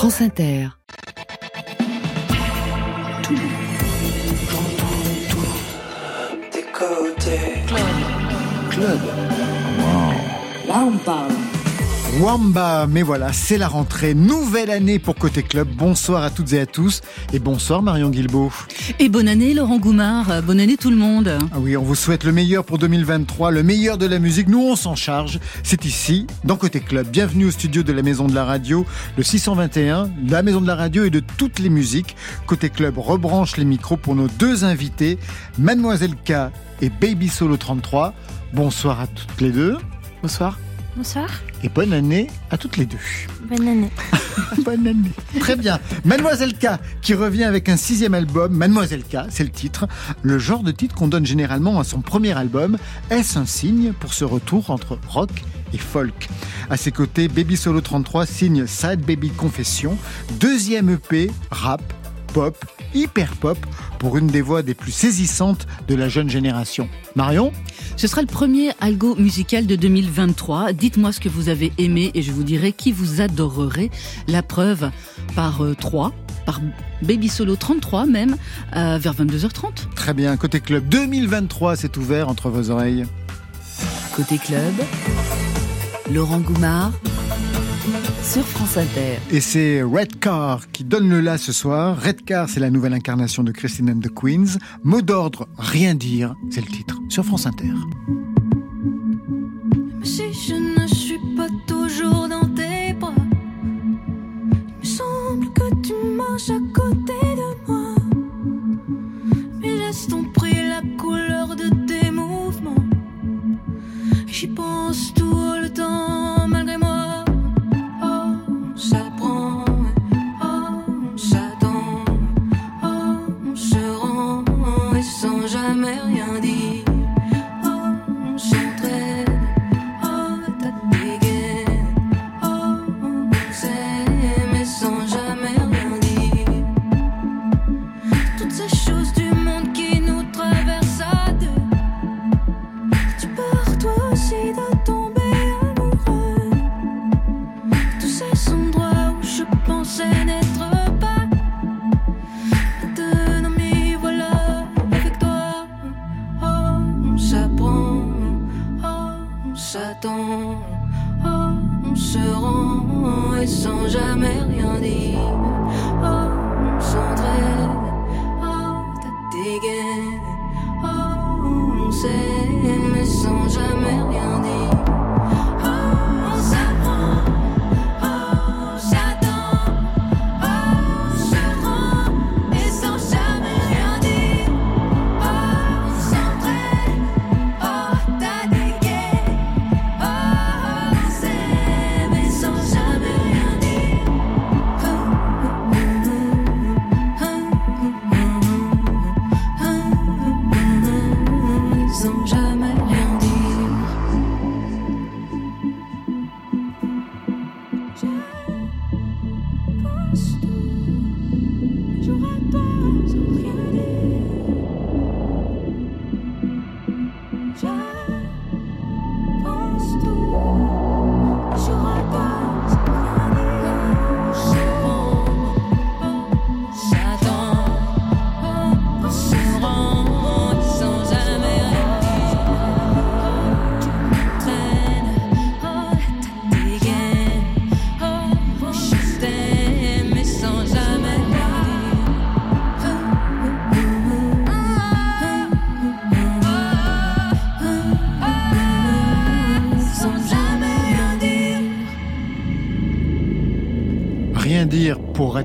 France Inter. Tout, tout, des côtés. Club. Club. Wow. Là, on parle. Wamba, mais voilà, c'est la rentrée. Nouvelle année pour Côté Club. Bonsoir à toutes et à tous. Et bonsoir Marion Guilbeault. Et bonne année Laurent Goumard. Bonne année tout le monde. Ah oui, on vous souhaite le meilleur pour 2023, le meilleur de la musique. Nous, on s'en charge. C'est ici, dans Côté Club. Bienvenue au studio de la Maison de la Radio, le 621, la Maison de la Radio et de toutes les musiques. Côté Club rebranche les micros pour nos deux invités, Mademoiselle K et Baby Solo 33. Bonsoir à toutes les deux. Bonsoir. Bonsoir. Et bonne année à toutes les deux. Bonne année. bonne année. Très bien. Mademoiselle K qui revient avec un sixième album. Mademoiselle K, c'est le titre. Le genre de titre qu'on donne généralement à son premier album. Est-ce un signe pour ce retour entre rock et folk? À ses côtés, Baby Solo 33 signe Sad Baby Confession. Deuxième EP, rap, pop, hyper pop pour une des voix des plus saisissantes de la jeune génération. Marion Ce sera le premier algo musical de 2023. Dites-moi ce que vous avez aimé et je vous dirai qui vous adorerait. La preuve par 3, par Baby Solo 33 même, euh, vers 22h30. Très bien, côté club 2023, c'est ouvert entre vos oreilles. Côté club, Laurent Goumard sur France Inter. Et c'est Red Car qui donne le là ce soir. Red Car, c'est la nouvelle incarnation de Christine and the Queens. Mot d'ordre, rien dire, c'est le titre sur France Inter.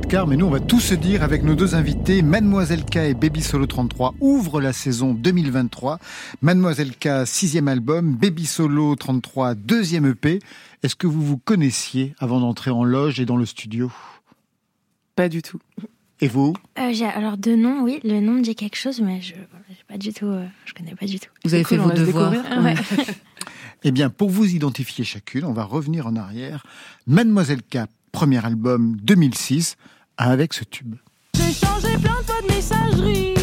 Redcar, mais nous on va tout se dire avec nos deux invités. Mademoiselle K et Baby Solo 33 ouvrent la saison 2023. Mademoiselle K, sixième album, Baby Solo 33, deuxième EP. Est-ce que vous vous connaissiez avant d'entrer en loge et dans le studio? Pas du tout. Et vous? Euh, alors de nom, oui, le nom me dit quelque chose, mais je pas du tout, euh, je connais pas du tout. Vous avez Cool, fait vos devoirs. Ouais. Eh bien, pour vous identifier chacune, on va revenir en arrière. Mademoiselle K, premier album 2006, avec ce tube. J'ai changé plein de fois de messagerie,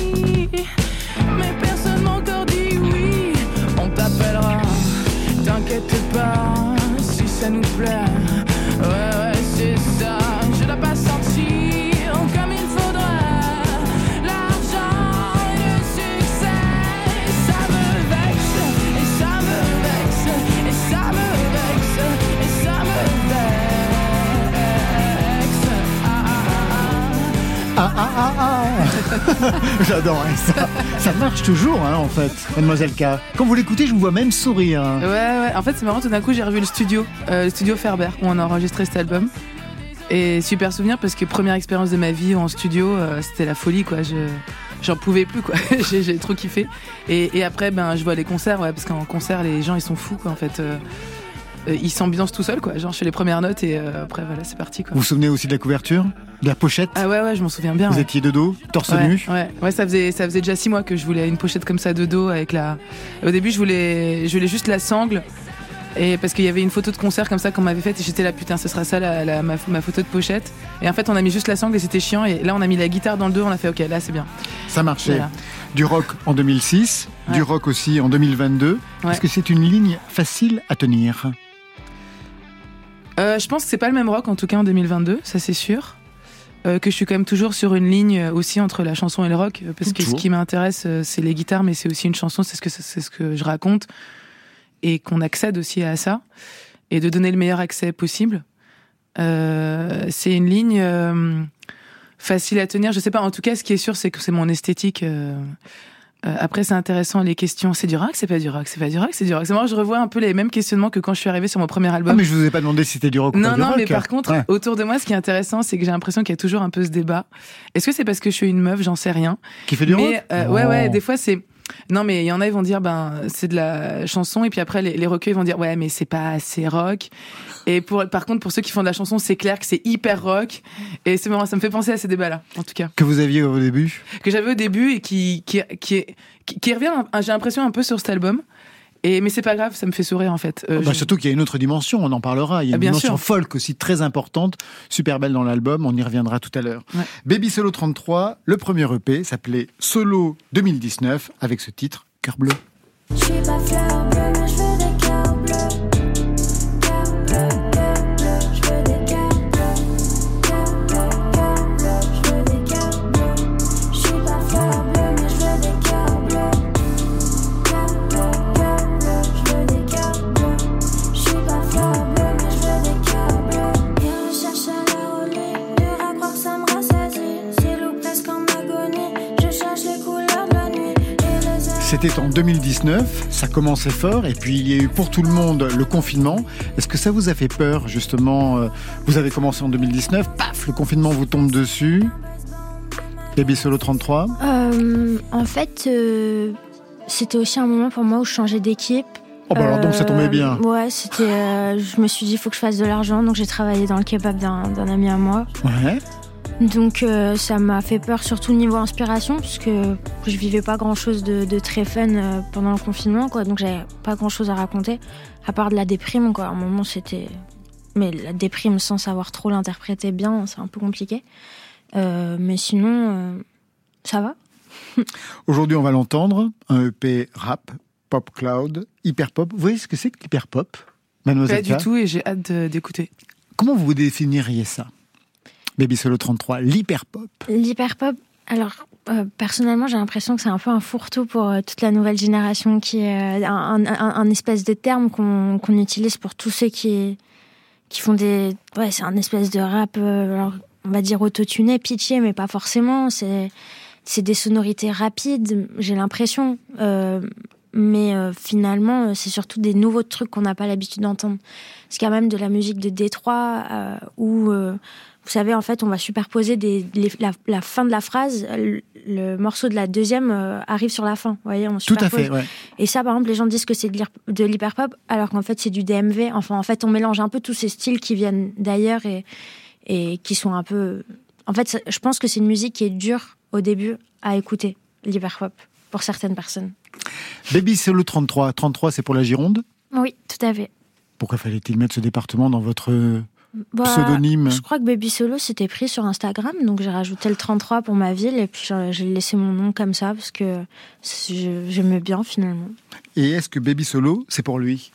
mais personne m'a encore dit oui. On t'appellera, t'inquiète pas, si ça nous plaît. ah. J'adorais ça. Ça marche toujours, hein, en fait, Mademoiselle K. Quand vous l'écoutez, je vous vois même sourire. Ouais, ouais. En fait, c'est marrant, tout d'un coup, j'ai revu le studio, euh, le studio Ferber, où on a enregistré cet album. Et super souvenir parce que première expérience de ma vie en studio, euh, c'était la folie, quoi. Je, j'en pouvais plus, quoi. j'ai, trop kiffé. Et, et après, ben, je vois les concerts, ouais, parce qu'en concert, les gens, ils sont fous, quoi, en fait. Euh, euh, ils s'ambiancent tout seuls, quoi. Genre, je fais les premières notes et euh, après, voilà, c'est parti, quoi. Vous vous souvenez aussi de la couverture? De la pochette? Ah ouais, ouais, je m'en souviens bien. Vous ouais. étiez de dos, torse ouais, nu? ouais, ouais, ça faisait ça faisait déjà six mois que je voulais une pochette comme ça de dos avec la. Au début, je voulais je voulais juste la sangle et parce qu'il y avait une photo de concert comme ça qu'on m'avait faite et j'étais là putain, ce sera ça la, la- ma, ma photo de pochette. Et en fait, on a mis juste la sangle et c'était chiant et là on a mis la guitare dans le dos, on a fait ok, là c'est bien. Ça marchait. Voilà. Du rock en 2006, du rock aussi en 2022. Ouais. Est-ce que c'est une ligne facile à tenir? Euh, je pense que c'est pas le même rock en tout cas en 2022, ça c'est sûr. Euh, que je suis quand même toujours sur une ligne euh, aussi entre la chanson et le rock euh, parce que ce qui m'intéresse euh, c'est les guitares mais c'est aussi une chanson c'est ce que c'est ce que je raconte et qu'on accède aussi à ça et de donner le meilleur accès possible. Euh, c'est une ligne euh, facile à tenir. Je sais pas en tout cas ce qui est sûr c'est que c'est mon esthétique euh, après, c'est intéressant les questions. C'est du rock, c'est pas du rock, c'est pas du rock, c'est du rock. C'est marrant, je revois un peu les mêmes questionnements que quand je suis arrivée sur mon premier album. Ah, mais je vous ai pas demandé si c'était du rock ou Non, pas du non, rock. mais par contre, Ouais. autour de moi, ce qui est intéressant, c'est que j'ai l'impression qu'il y a toujours un peu ce débat. Est-ce que c'est parce que je suis une meuf? J'en sais rien. Qui fait du mais rock? euh, ouais, ouais, Non. des fois c'est. Non, mais il y en a, ils vont dire, ben, c'est de la chanson, et puis après, les, les rockeux, ils vont dire, ouais, mais c'est pas assez rock. Et pour, par contre, pour ceux qui font de la chanson, c'est clair que c'est hyper rock. Et c'est marrant, ça me fait penser à ces débats-là, en tout cas. Que vous aviez au début? Que j'avais au début et qui, qui, qui, est- qui, qui revient, j'ai l'impression, un peu sur cet album. Et, mais c'est pas grave, ça me fait sourire, en fait. Euh, Bah, je- Surtout qu'il y a une autre dimension, on en parlera. Il y a Ah, une bien dimension sûr. folk aussi très importante, super belle dans l'album, on y reviendra tout à l'heure. Ouais. Baby Solo 33, le premier EP s'appelait Solo 2019 avec ce titre, Cœur bleu. Je suis pas fleur bleue, mais je veux des cœurs bleus. C'était en 2019, ça commençait fort, et puis il y a eu pour tout le monde le confinement. Est-ce que ça vous a fait peur, justement euh, Vous avez commencé en 2019, paf, le confinement vous tombe dessus? Baby Solo 33. Euh, en fait, euh, c'était aussi un moment pour moi où je changeais d'équipe. Oh bah alors donc ça tombait bien. Euh, Ouais, c'était. je me suis dit, il faut que je fasse de l'argent, donc j'ai travaillé dans le kebab d'un ami à moi. Ouais. Donc euh, ça m'a fait peur, surtout niveau inspiration, puisque je vivais pas grand chose de, de très fun euh, pendant le confinement, quoi. Donc j'avais pas grand chose à raconter, à part de la déprime, quoi. À un moment, c'était. Mais la déprime sans savoir trop l'interpréter bien, c'est un peu compliqué. Euh, mais sinon, euh, ça va. Aujourd'hui, on va l'entendre, un EP rap, pop cloud, hyper pop. Vous voyez ce que c'est que l'hyper pop Mademoiselle Pas du tout, et j'ai hâte d'écouter. Comment vous définiriez ça? Baby Solo 33, l'hyper pop. L'hyper pop, alors euh, personnellement, j'ai l'impression que c'est un peu un fourre-tout pour euh, toute la nouvelle génération, qui est euh, un, espèce de terme qu'on utilise pour tous ceux qui, qui font des. Ouais, c'est un espèce de rap, on va dire autotuné, pitché, mais pas forcément. C'est des sonorités rapides, j'ai l'impression. Mais finalement, c'est surtout des nouveaux trucs qu'on n'a pas l'habitude d'entendre. C'est quand même de la musique de Détroit où, vous savez, en fait, on va superposer des, les- la, la fin de la phrase, le, le morceau de la deuxième euh, arrive sur la fin. Vous voyez, on Tout à superpose. fait, ouais. Et ça, par exemple, les gens disent que c'est de l'hyper- de l'hyperpop, alors qu'en fait, c'est du DMV. Enfin, en fait, on mélange un peu tous ces styles qui viennent d'ailleurs et, et qui sont un peu. En fait, ça- je pense que c'est une musique qui est dure au début à écouter, l'hyperpop, pour certaines personnes. Baby Solo 33. 33, c'est pour la Gironde? Oui, tout à fait. Pourquoi fallait-il mettre ce département dans votre Bah, pseudonyme Je crois que Baby Solo c'était pris sur Instagram, donc j'ai rajouté le 33 pour ma ville et puis j'ai laissé mon nom comme ça parce que j'aimais bien finalement. Et est-ce que Baby Solo, c'est pour lui?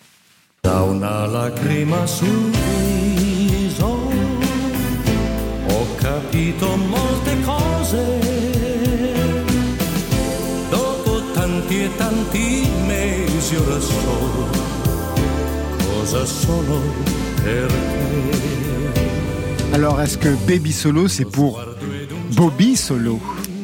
Tanti e tanti mesi ora so cosa sono. Alors, est-ce que Baby Solo, c'est pour Bobby Solo?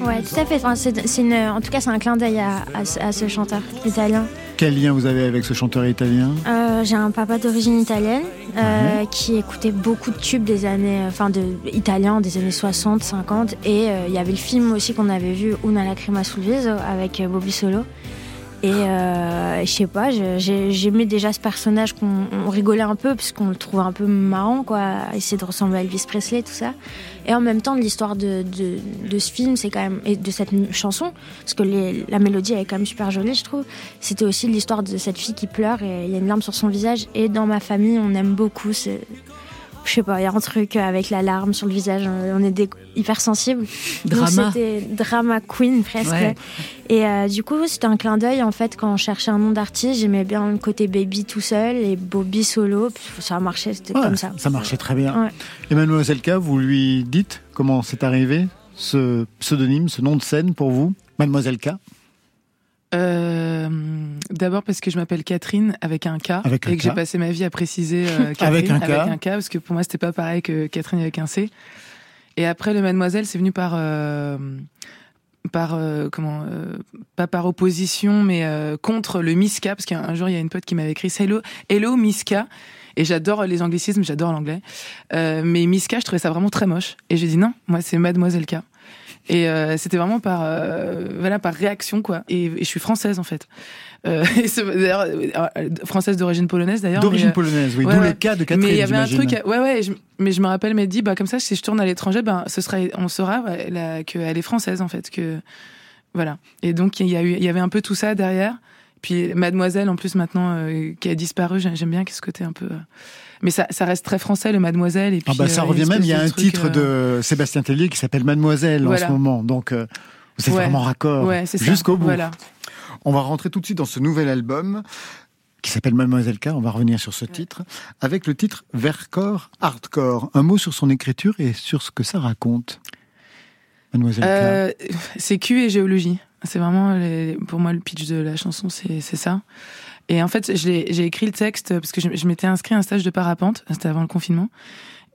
Ouais, tout à fait. Enfin, c'est, c'est une, en tout cas, c'est un clin d'œil à, à ce- à ce chanteur italien. Quel lien vous avez avec ce chanteur italien? Euh, j'ai un papa d'origine italienne euh, qui écoutait beaucoup de tubes des années, enfin de italiens des années 60, 50, et euh, il y avait le film aussi qu'on avait vu Una lacrima sul viso avec Bobby Solo. Et euh, je sais pas, j'aimais déjà ce personnage qu'on on rigolait un peu parce qu'on le trouvait un peu marrant, quoi, essayer de ressembler à Elvis Presley, tout ça. Et en même temps, l'histoire de, de, ce film, c'est quand même et de cette chanson, parce que la mélodie est quand même super jolie, je trouve. C'était aussi l'histoire de cette fille qui pleure et il y a une larme sur son visage. Et dans ma famille, on aime beaucoup. Je sais pas, il y a un truc avec la larme sur le visage. On est des hyper sensibles. Donc Drama. C'était drama queen presque. Ouais. Et euh, du coup, c'était un clin d'œil en fait quand on cherchait un nom d'artiste. J'aimais bien le côté baby tout seul et Bobby solo. Ça a marché, c'était Ouais, comme ça. marchait très bien. Ouais. Et Mademoiselle K, vous lui dites comment c'est arrivé ce pseudonyme, ce nom de scène pour vous Mademoiselle K? Euh, D'abord parce que je m'appelle Catherine avec un K Avec un et que j'ai passé ma vie à préciser euh, Catherine Avec un K. avec un K parce que pour moi c'était pas pareil que Catherine avec un C. Et après le Mademoiselle c'est venu par euh, par comment pas par opposition mais contre le Miska parce qu'un jour il y a une pote qui m'avait écrit Hello Hello Miska. Et j'adore les anglicismes j'adore l'anglais. Mais Miska je trouvais ça vraiment très moche. Et j'ai dit non moi c'est Mademoiselle K et euh, c'était vraiment par euh, voilà par réaction quoi. Et, et je suis française en fait. Euh, d'ailleurs euh, française d'origine polonaise d'ailleurs D'origine euh, polonaise, oui. ouais, D'où ouais. le cas de Catherine, mais il y avait un truc ouais ouais je- mais je me rappelle m'être dit bah comme ça si je tourne à l'étranger ben ce sera on saura qu'elle est française en fait que voilà. Et donc il y a eu il y avait un peu tout ça derrière puis Mademoiselle en plus maintenant euh, qui a disparu j'ai- j'aime bien ce côté un peu euh, mais ça, ça reste très français le Mademoiselle et puis Ah bah ça euh, revient même, il y a un truc, titre de Sébastien Tellier qui s'appelle Mademoiselle en ce moment. Donc c'est Ouais. vraiment raccord ouais jusqu'au bout. voilà On va rentrer tout de suite dans ce nouvel album qui s'appelle Mademoiselle K. On va revenir sur ce titre avec le titre Vercore Hardcore. Un mot sur son écriture et sur ce que ça raconte. Mademoiselle Euh, c'est Q et géologie. C'est vraiment, les- pour moi, le pitch de la chanson, c'est ça. Et en fait, j'ai écrit le texte parce que je, je m'étais inscrit à un stage de parapente. C'était avant le confinement.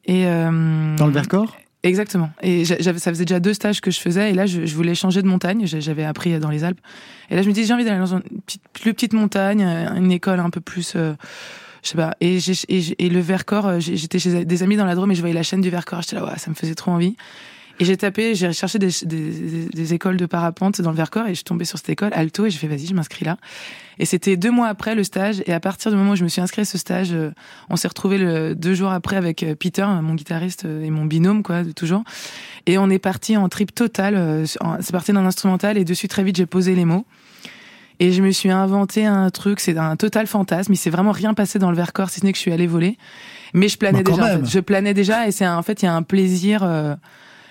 Et euh. Dans le Vercors? Exactement. Et ça faisait déjà deux stages que je faisais, et là, je, je voulais changer de montagne. J'avais appris dans les Alpes. Et là, je me dis, j'ai envie d'aller dans une petite, plus petite montagne, une école un peu plus, euh, je sais pas. Et, et, et le Vercors, euh, j'étais chez des amis dans la Drôme et je voyais la chaîne du Vercors. J'étais là, ouais, ça me faisait trop envie. Et j'ai tapé, j'ai cherché des, des, des- écoles de parapente dans le Vercors et je suis tombée sur cette école, Alto, et j'ai fait, vas-y, je m'inscris là. Et c'était deux mois après le stage. Et à partir du moment où je me suis inscrit à ce stage, euh, on s'est retrouvés le, deux jours après avec euh, Peter, mon guitariste euh, et mon binôme, quoi, de toujours. Et on est parti en trip total. C'est parti d'un instrumental et dessus très vite j'ai posé les mots. Et je me suis inventé un truc, c'est un total fantasme. Il s'est vraiment rien passé dans le Vercors, si ce n'est que je suis allée voler. Mais je planais Bah, déjà. en même. fait. Je planais déjà et c'est en fait il y a un plaisir. euh,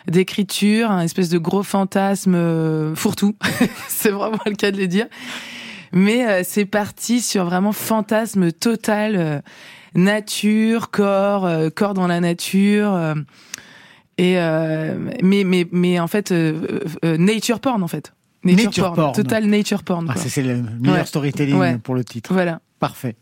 d'écriture, un espèce de gros fantasme euh, fourre-tout. c'est vraiment le cas de le dire. Mais euh, c'est parti sur vraiment fantasme total, euh, nature, corps, corps dans la nature. et mais mais mais en fait nature porn en fait. Nature porn. total nature porn. Ah, c'est le meilleur Ouais. storytelling Ouais. pour le titre. Voilà. Parfait.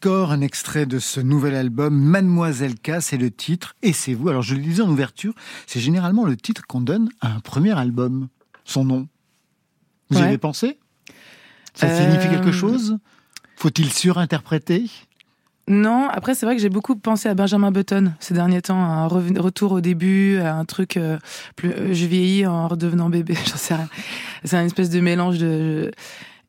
Hardcore, un extrait de ce nouvel album, Mademoiselle K, c'est le titre, et c'est vous. Alors je le disais en ouverture, c'est généralement le titre qu'on donne à un premier album, son nom. Vous y avez pensé? Ça signifie Euh, quelque chose? Faut-il surinterpréter? Non, après c'est vrai que j'ai beaucoup pensé à Benjamin Button ces derniers temps, à un retour au début, à un truc euh, plus euh, je vieillis en redevenant bébé, j'en sais rien. C'est un espèce de mélange de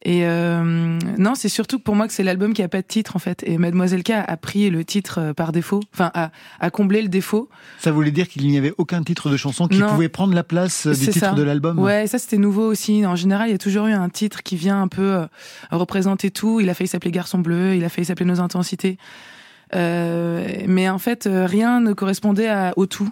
et euh, non, c'est surtout pour moi que c'est l'album qui a pas de titre en fait. Et Mademoiselle K a pris le titre euh, par défaut, enfin a, a comblé le défaut. Ça voulait dire qu'il n'y avait aucun titre de chanson qui Non. pouvait prendre la place euh, du titre ça. de l'album Ouais, ça c'était nouveau aussi. En général, il y a toujours eu un titre qui vient un peu euh, représenter tout. Il a failli s'appeler Garçon bleu, il a failli s'appeler Nos intensités. Euh, mais en fait, rien ne correspondait à, au tout.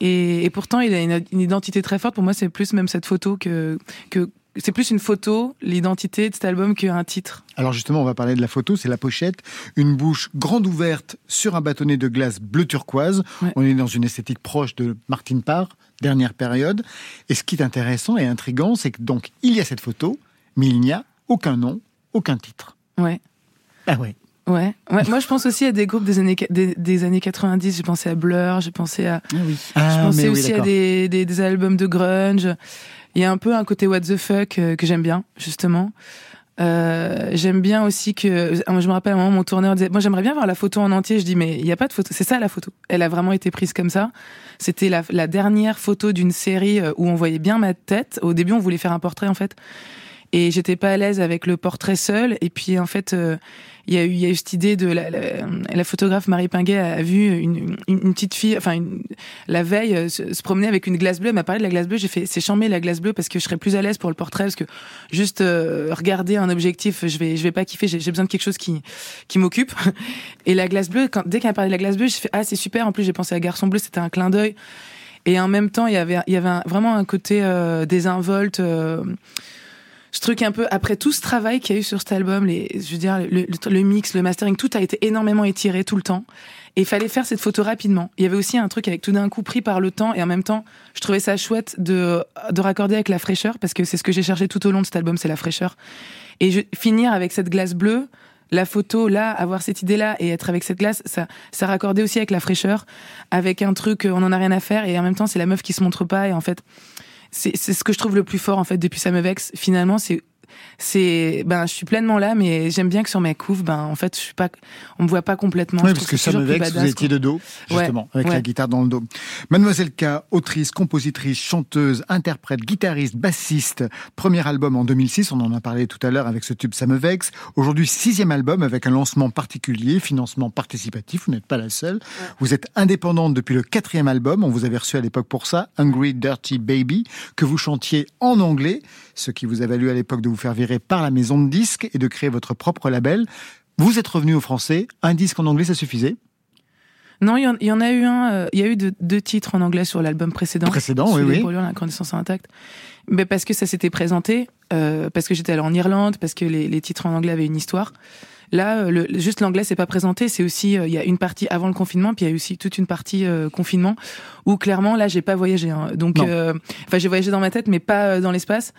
Et, et pourtant, il a une, une identité très forte. Pour moi, c'est plus même cette photo que que c'est plus une photo, l'identité de cet album qu'un titre. Alors justement, on va parler de la photo, c'est la pochette, une bouche grande ouverte sur un bâtonnet de glace bleu turquoise. Ouais. On est dans une esthétique proche de Martin Parr, dernière période. Et ce qui est intéressant et intrigant, c'est que donc il y a cette photo, mais il n'y a aucun nom, aucun titre. Ouais. Ah ouais. Ouais. ouais. Moi, je pense aussi à des groupes des années, des, des années 90. J'ai pensé à Blur, j'ai pensé à, Ah oui. je pensais mais oui, aussi à des, des albums de grunge. Il y a un peu un côté what the fuck euh, que j'aime bien, justement. Euh, j'aime bien aussi que euh, je me rappelle à un moment mon tourneur disait moi j'aimerais bien voir la photo en entier. Je dis mais il n'y a pas de photo. C'est ça la photo. Elle a vraiment été prise comme ça. C'était la, la dernière photo d'une série euh, où on voyait bien ma tête. Au début on voulait faire un portrait en fait et j'étais pas à l'aise avec le portrait seul. Et puis en fait euh, il y a eu y a eu cette idée de la, la, la photographe Marie Pinguet a vu une, une, petite fille enfin une, la veille euh, se, promener avec une glace bleue. Elle m'a parlé de la glace bleue. J'ai fait c'est chambé la glace bleue parce que je serais plus à l'aise pour le portrait parce que juste euh, regarder un objectif je vais je vais pas kiffer. J'ai besoin de quelque chose qui qui m'occupe. Et la glace bleue quand dès qu'elle a parlé de la glace bleue j'ai fait ah c'est super. En plus j'ai pensé à garçon bleu c'était un clin d'œil. Et en même temps il y avait il y avait vraiment un côté euh, désinvolte euh, ce truc un peu après tout ce travail qu'il y a eu sur cet album, les, je veux dire le, mix, le mastering, tout a été énormément étiré tout le temps. Et il fallait faire cette photo rapidement. Il y avait aussi un truc avec tout d'un coup pris par le temps et en même temps, je trouvais ça chouette de de raccorder avec la fraîcheur parce que c'est ce que j'ai cherché tout au long de cet album, c'est la fraîcheur. Et je, finir avec cette glace bleue, la photo là, avoir cette idée là et être avec cette glace, ça ça raccordait aussi avec la fraîcheur, avec un truc on en a rien à faire et en même temps c'est la meuf qui se montre pas et en fait c'est ce que je trouve le plus fort en fait depuis ça me vexe finalement c'est c'est ben je suis pleinement là mais j'aime bien que sur mes couves ben en fait je suis pas on me voit pas complètement Oui, Je parce que c'est ça me vexe, vous étiez de dos, justement, avec la guitare dans le dos. Mademoiselle K, autrice, compositrice, chanteuse, interprète, guitariste, bassiste. Premier album en 2006, on en a parlé tout à l'heure avec ce tube Ça me vexe. Aujourd'hui, sixième album avec un lancement particulier, financement participatif, vous n'êtes pas la seule. Vous êtes indépendante depuis le quatrième album, on vous avait reçu à l'époque pour ça, Hungry Dirty Baby, que vous chantiez en anglais, ce qui vous a valu à l'époque de vous faire virer par la maison de disques et de créer votre propre label. Vous êtes revenu au français, un disque en anglais, ça suffisait? Non il y, en, a eu un euh, il y a eu de- deux titres en anglais sur l'album précédent. Précédent, Sous oui, les oui. la connaissance intacte. Mais parce que ça s'était présenté euh, parce que j'étais allée en Irlande parce que les, les titres en anglais avaient une histoire Là, euh, le, juste l'anglais c'est pas présenté, c'est aussi euh, il y a une partie avant le confinement, puis il y a aussi toute une partie euh, confinement où clairement là j'ai pas voyagé. hein. Donc, euh, enfin j'ai voyagé dans ma tête, mais pas dans l'espace.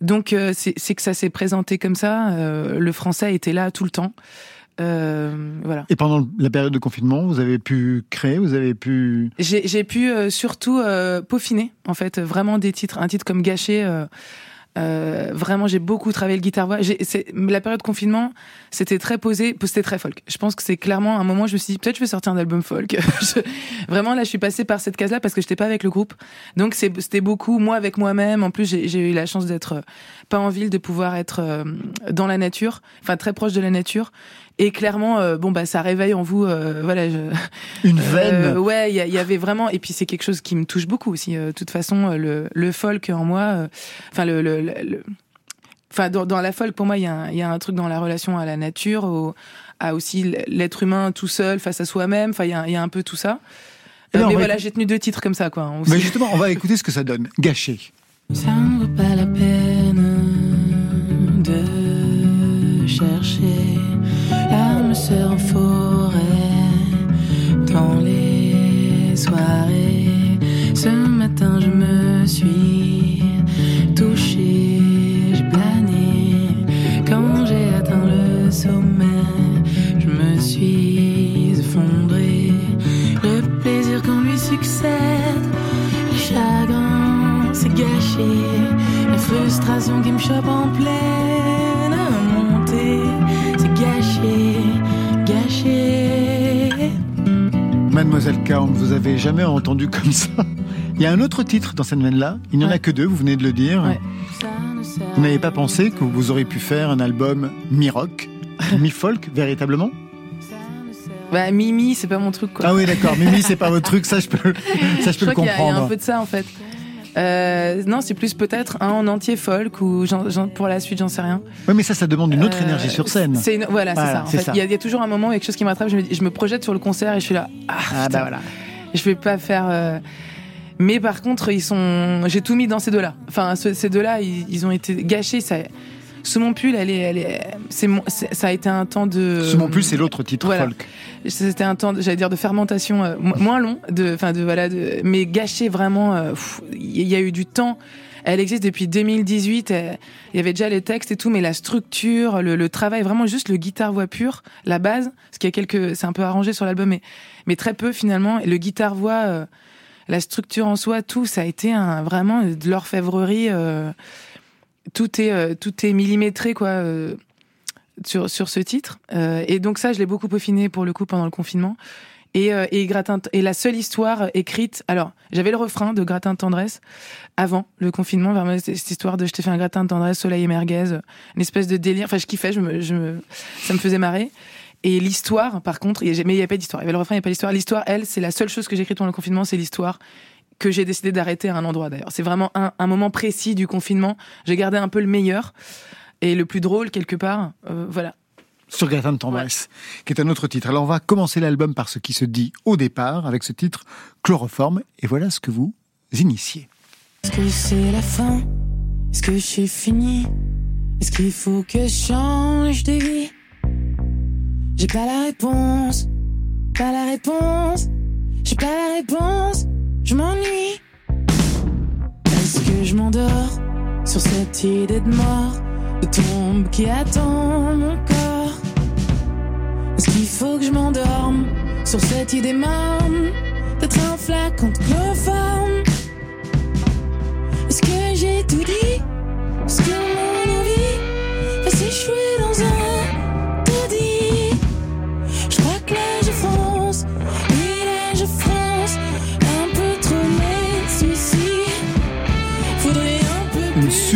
Donc euh, c'est que ça s'est présenté comme ça. euh, le français était là tout le temps. Euh, voilà. Et pendant la période de confinement, vous avez pu créer, vous avez pu... J'ai j'ai pu euh, surtout euh, peaufiner en fait vraiment des titres, un titre comme Gâché. Euh, vraiment, j'ai beaucoup travaillé le guitare voix. La période de confinement, c'était très posé, c'était très folk. Je pense que c'est clairement un moment où je me suis dit peut-être je vais sortir un album folk. Vraiment, là, je suis passée par cette case-là parce que j'étais pas avec le groupe. Donc c'était beaucoup moi avec moi-même. En plus, j'ai j'ai eu la chance d'être euh, pas en ville, de pouvoir être euh, dans la nature, enfin très proche de la nature. Et clairement, euh, bon bah ça réveille en vous, euh, voilà. Je, Une veine euh, ouais, il y, avait vraiment, et puis c'est quelque chose qui me touche beaucoup aussi. euh, De toute façon, le, le folk en moi, enfin le, le, le- le- enfin dans, dans la folk pour moi, il y, a un- il y a un truc dans la relation à la nature, au, à aussi l'être humain tout seul face à soi-même. Enfin, il y a, il y a un peu tout ça. Euh, là, on mais voilà, j'ai tenu deux titres comme ça, quoi. hein, aussi. Mais justement, on va écouter ce que ça donne. Gâché. Ça ne vaut pas la peine de chercher forêt, dans les soirées. Ce matin, je me suis touché, j'ai plané. Quand j'ai atteint le sommet, je me suis effondré. Le plaisir qu'on lui succède, le chagrin s'est gâché, la frustration qui me chope en pleine. Mademoiselle K, on ne vous avait jamais entendu comme ça. Il y a un autre titre dans cette veine-là. Il n'y en a que deux, vous venez de le dire. Ouais. Vous n'avez pas pensé que vous auriez pu faire un album mi-rock, mi-folk, véritablement? Bah, Mimi, c'est pas mon truc quoi. Ah oui, d'accord. Mimi, c'est pas votre truc, ça je peux, ça je peux Je le crois qu'il y, a- il y a comprendre. un peu de ça en fait. Euh, non, c'est plus peut-être un en entier folk ou pour la suite, j'en sais rien. Oui, mais ça, ça demande une autre Euh, énergie sur scène. C'est une- voilà, c'est Voilà, ça. c'est. Il y, a- il y a toujours un moment où quelque chose qui m'attrape. Je me, je me projette sur le concert et je suis là. Ah, Ah bah voilà. Je vais pas faire. euh, Mais par contre, ils sont. J'ai tout mis dans ces deux-là. Enfin, ce- ces deux-là, ils, ils ont été gâchés. Ça... Sous mon pull, elle est, elle est. C'est mon- ça a été un temps de. Sous mon pull, c'est l'autre titre voilà. folk. C'était un temps, j'allais dire, de fermentation euh, mo- moins long, de, enfin de voilà, de, mais gâché vraiment. euh, Il y a eu du temps. Elle existe depuis 2018. elle- Il y avait déjà les textes et tout, mais la structure, le, le travail, vraiment juste le guitare voix pure, la base. Parce qu'il y a quelques, c'est un peu arrangé sur l'album, mais mais très peu finalement. Et le guitare voix, euh, la structure en soi, tout, ça a été un, vraiment de l'orfèvrerie. Tout est euh, tout est millimétré quoi. euh, sur, sur ce titre. Euh, et donc ça, je l'ai beaucoup peaufiné pour le coup pendant le confinement. Et, et, Gratin, et la seule histoire écrite. Alors, j'avais le refrain de Gratin de tendresse avant le confinement, vraiment cette histoire de je t'ai fait un gratin de tendresse, soleil et merguez, une espèce de délire. Enfin, je kiffais, je me, ça me faisait marrer. Et l'histoire, par contre, mais il n'y a pas d'histoire. Il y avait le refrain, il n'y a pas d'histoire. L'histoire, elle, c'est la seule chose que j'ai écrite pendant le confinement, c'est l'histoire que j'ai décidé d'arrêter à un endroit d'ailleurs. C'est vraiment un, un moment précis du confinement. J'ai gardé un peu le meilleur et le plus drôle quelque part. Euh, voilà. Sur Gratin de tendresse, qui est un autre titre. Alors on va commencer l'album par ce qui se dit au départ, avec ce titre Chloroforme, et voilà ce que vous initiez. Est-ce que c'est la fin? Est-ce que j'ai fini? Est-ce qu'il faut que je change de vie? J'ai pas la réponse, pas la réponse, j'ai pas la réponse, m'ennuie. Est-ce que je m'endors sur cette idée de mort, de tombe qui attend mon corps? Est-ce qu'il faut que je m'endorme sur cette idée morne d'être un flacon de chloroforme? Est-ce que j'ai tout dit? Est-ce que mon envie va s'échouer dans un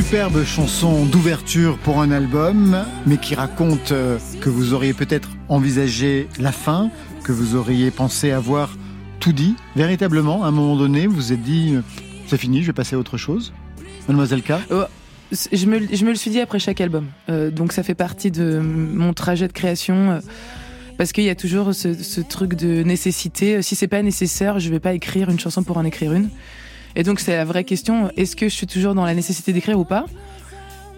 superbe chanson d'ouverture pour un album, mais qui raconte euh, que vous auriez peut-être envisagé la fin, que vous auriez pensé avoir tout dit. Véritablement, à un moment donné, vous vous êtes dit, euh, c'est fini, je vais passer à autre chose. Mademoiselle K je me, je me le suis dit après chaque album. Euh, donc ça fait partie de mon trajet de création. euh, parce qu'il y a toujours ce, ce truc de nécessité. Si c'est pas nécessaire, je vais pas écrire une chanson pour en écrire une. Et donc c'est la vraie question. Est-ce que je suis toujours dans la nécessité d'écrire ou pas?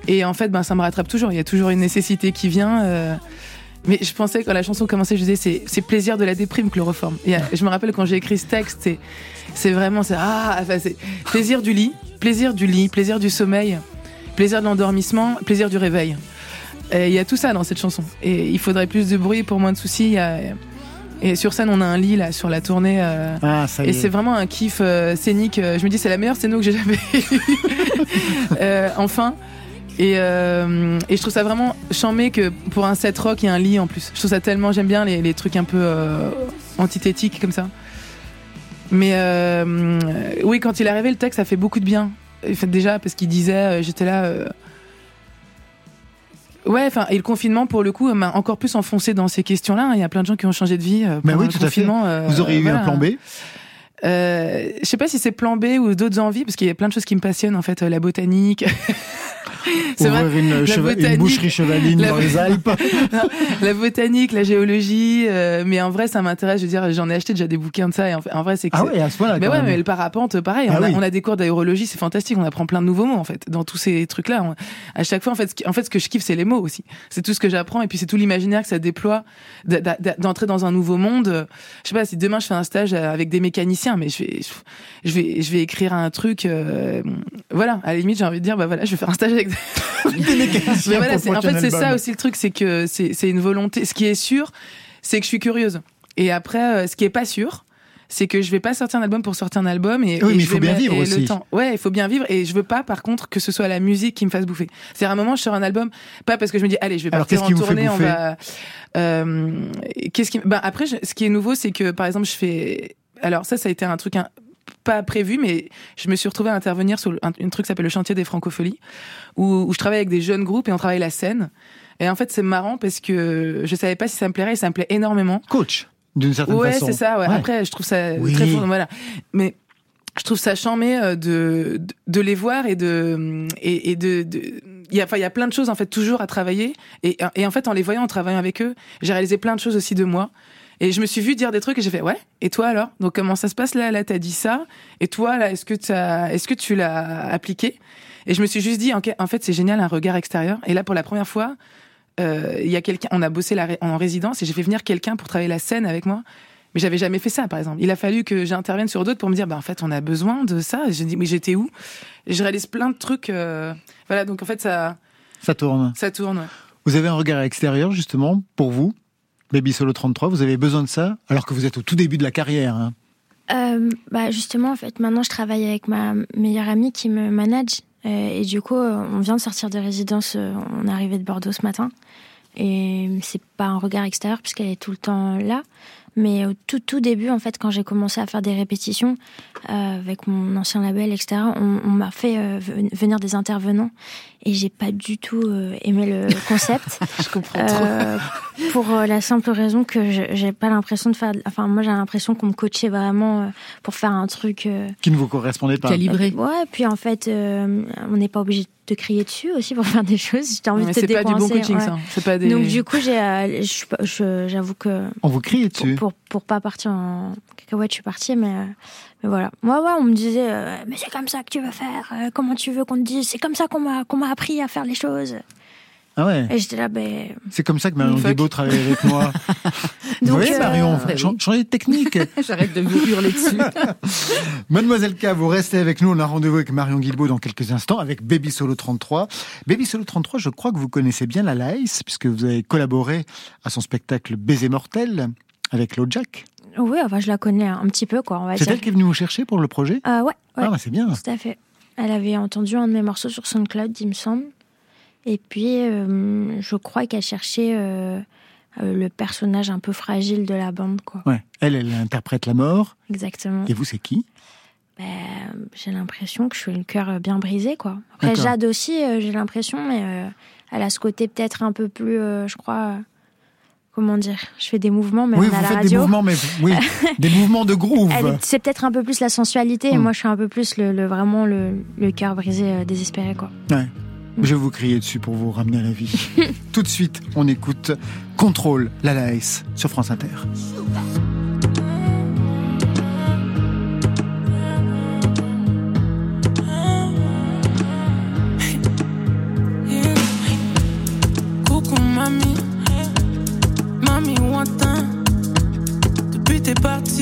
Et en fait, ben ça me rattrape toujours. Il y a toujours une nécessité qui vient. euh, mais je pensais quand la chanson commençait, je disais c'est plaisir de la déprime chloroforme. Et euh, je me rappelle quand j'ai écrit ce texte, c'est vraiment c'est ah c'est plaisir du lit, plaisir du lit, plaisir du sommeil, plaisir de l'endormissement, plaisir du réveil. Il y a tout ça dans cette chanson. Et il faudrait plus de bruit pour moins de soucis. Et sur scène, on a un lit là sur la tournée. euh, Ah, ça y et est. c'est vraiment un kiff euh, scénique. Euh, Je me dis, c'est la meilleure scéno que j'ai jamais eue. Enfin. Et, euh, et je trouve ça vraiment chambé que pour un set rock, il y a un lit en plus. Je trouve ça tellement, j'aime bien les, les trucs un peu euh, antithétiques comme ça. Mais euh, oui, quand il est arrivé, le texte, ça fait beaucoup de bien. Déjà, parce qu'il disait, j'étais là. Euh, Ouais, enfin, et le confinement, pour le coup, m'a encore plus enfoncé dans ces questions-là. Il y a plein de gens qui ont changé de vie. euh, Mais oui, le tout à fait. euh, Vous auriez eu voilà. un plan B? Euh, je sais pas si c'est plan B ou d'autres envies, parce qu'il y a plein de choses qui me passionnent, en fait, euh, la botanique. c'est vrai, Ouvrir une, cheva- une boucherie chevaline la- dans les Alpes la botanique, la géologie, euh, mais en vrai, ça m'intéresse. Je veux dire, j'en ai acheté déjà des bouquins de ça, et en, fait- en vrai, c'est que Ah ouais, à ce point-là. mais ouais, mais le parapente, pareil. Ah on, a, oui. on a des cours d'aérologie, c'est fantastique. On apprend plein de nouveaux mots en fait dans tous ces trucs-là. On- À chaque fois, en fait, ce qui- en fait, ce que je kiffe, c'est les mots aussi. C'est tout ce que j'apprends et puis c'est tout l'imaginaire que ça déploie d'entrer dans un nouveau monde. Je sais pas si demain je fais un stage avec des mécaniciens, mais je vais, je vais, je vais écrire un truc. euh, voilà, à la limite, j'ai envie de dire, bah voilà, je vais faire un stage avec. Des mécaniciens Mais voilà, pour c'est- en fait, c'est ça aussi le truc, c'est que c'est c'est une volonté. Ce qui est sûr, c'est que je suis curieuse. Et après, euh, ce qui est pas sûr, c'est que je vais pas sortir un album pour sortir un album et, Oui, et mais il je faut vais bien vivre aussi. Le temps. Ouais, il faut bien vivre et je veux pas par contre que ce soit la musique qui me fasse bouffer. C'est à un moment je sors un album pas parce que je me dis allez je vais partir en tournée, on bouffer? va. Euh, qu'est-ce qui ben après je- ce qui est nouveau c'est que par exemple je fais alors ça ça a été un truc un- pas prévu, mais je me suis retrouvée à intervenir sur un, un truc qui s'appelle le chantier des francopholies, où, où je travaille avec des jeunes groupes et on travaille la scène. Et en fait, c'est marrant parce que je savais pas si ça me plairait et ça me plaît énormément. Coach, d'une certaine Ouais, façon. c'est ça. Ouais. Ouais. Après, je trouve ça Oui. très fort. Voilà. Mais je trouve ça charmé euh, de, de, de les voir et de et, et de, de il y a enfin il y a plein de choses en fait toujours à travailler et, et en fait en les voyant en travaillant avec eux j'ai réalisé plein de choses aussi de moi et je me suis vue dire des trucs et j'ai fait ouais et toi alors? Donc comment ça se passe là? Là t'as dit ça et toi là est-ce que t'as est-ce que tu l'as appliqué? Et je me suis juste dit ok en fait c'est génial un regard extérieur et là pour la première fois euh, il y a quelqu'un on a bossé la ré- en résidence et j'ai fait venir quelqu'un pour travailler la scène avec moi mais j'avais jamais fait ça, par exemple. Il a fallu que j'intervienne sur d'autres pour me dire, bah, en fait, on a besoin de ça. J'ai dit, mais j'étais où? Et je réalise plein de trucs. euh, Voilà, donc en fait, ça, Ça tourne. ça tourne. ouais. Vous avez un regard extérieur, justement, pour vous, Baby Solo 33, vous avez besoin de ça, alors que vous êtes au tout début de la carrière. hein. Euh, bah justement, en fait, maintenant, je travaille avec ma meilleure amie qui me manage. Euh, et du coup, euh, on vient de sortir de résidence. On est arrivé de Bordeaux ce matin. Et c'est pas un regard extérieur puisqu'elle est tout le temps là. Mais au tout, tout début, en fait, quand j'ai commencé à faire des répétitions avec mon ancien label, etc., on, m'a fait ven- venir des intervenants et j'ai pas du tout euh, aimé le concept. Je comprends trop. Euh, pour euh, la simple raison que j'ai pas l'impression de faire. Enfin, moi, j'ai l'impression qu'on me coachait vraiment euh, pour faire un truc. euh, Qui ne vous correspondait pas. Calibré. Ouais, puis en fait, euh, on n'est pas obligé de crier dessus aussi pour faire des choses. J'ai envie Mais de te c'est pas du bon coaching, ouais. ça. C'est pas des. Donc du coup, j'ai, euh, j'avoue que On vous criait pour, dessus. pour pour pas partir en cacahuète, je suis partie, mais euh, mais voilà. Moi, ouais, on me disait, euh, mais c'est comme ça que tu veux faire. euh, comment tu veux qu'on te dise C'est comme ça qu'on m'a qu'on m'a appris à faire les choses. Ah ouais. Et j'étais là, ben. C'est comme ça que Marion Fuck. Guibaud travaille avec moi. vous Donc, voyez, euh, Marion, bah oui. chan- changez de technique. J'arrête de vous hurler dessus. Mademoiselle K, vous restez avec nous. On a rendez-vous avec Marion Guilbault dans quelques instants avec Baby Solo 33. Baby Solo 33, je crois que vous connaissez bien la Laïs, puisque vous avez collaboré à son spectacle Baiser mortel avec Jack. Oui, enfin, je la connais un petit peu, quoi. C'est elle qui est venue vous chercher pour le projet? Euh, ouais, ouais. Ah, bah, c'est bien. Tout à fait. Elle avait entendu un de mes morceaux sur SoundCloud, il me semble. Et puis, euh, je crois qu'elle cherchait euh, euh, le personnage un peu fragile de la bande, quoi. Ouais. Elle, elle interprète la mort. Exactement. Et vous, c'est qui? Ben, j'ai l'impression que je suis le cœur bien brisé, quoi. Après. Jade aussi, euh, j'ai l'impression, mais elle a ce côté peut-être un peu plus, je crois... comment dire Je fais des mouvements, mais Oui, on vous la faites des mouvements, mais oui, des mouvements de groove. C'est peut-être un peu plus la sensualité, et Hmm. moi, je suis un peu plus le, le- vraiment le, le cœur brisé, euh, désespéré, quoi. Ouais. Je vais vous crier dessus pour vous ramener à la vie. Tout de suite, on écoute Contrôle, la sur France Inter.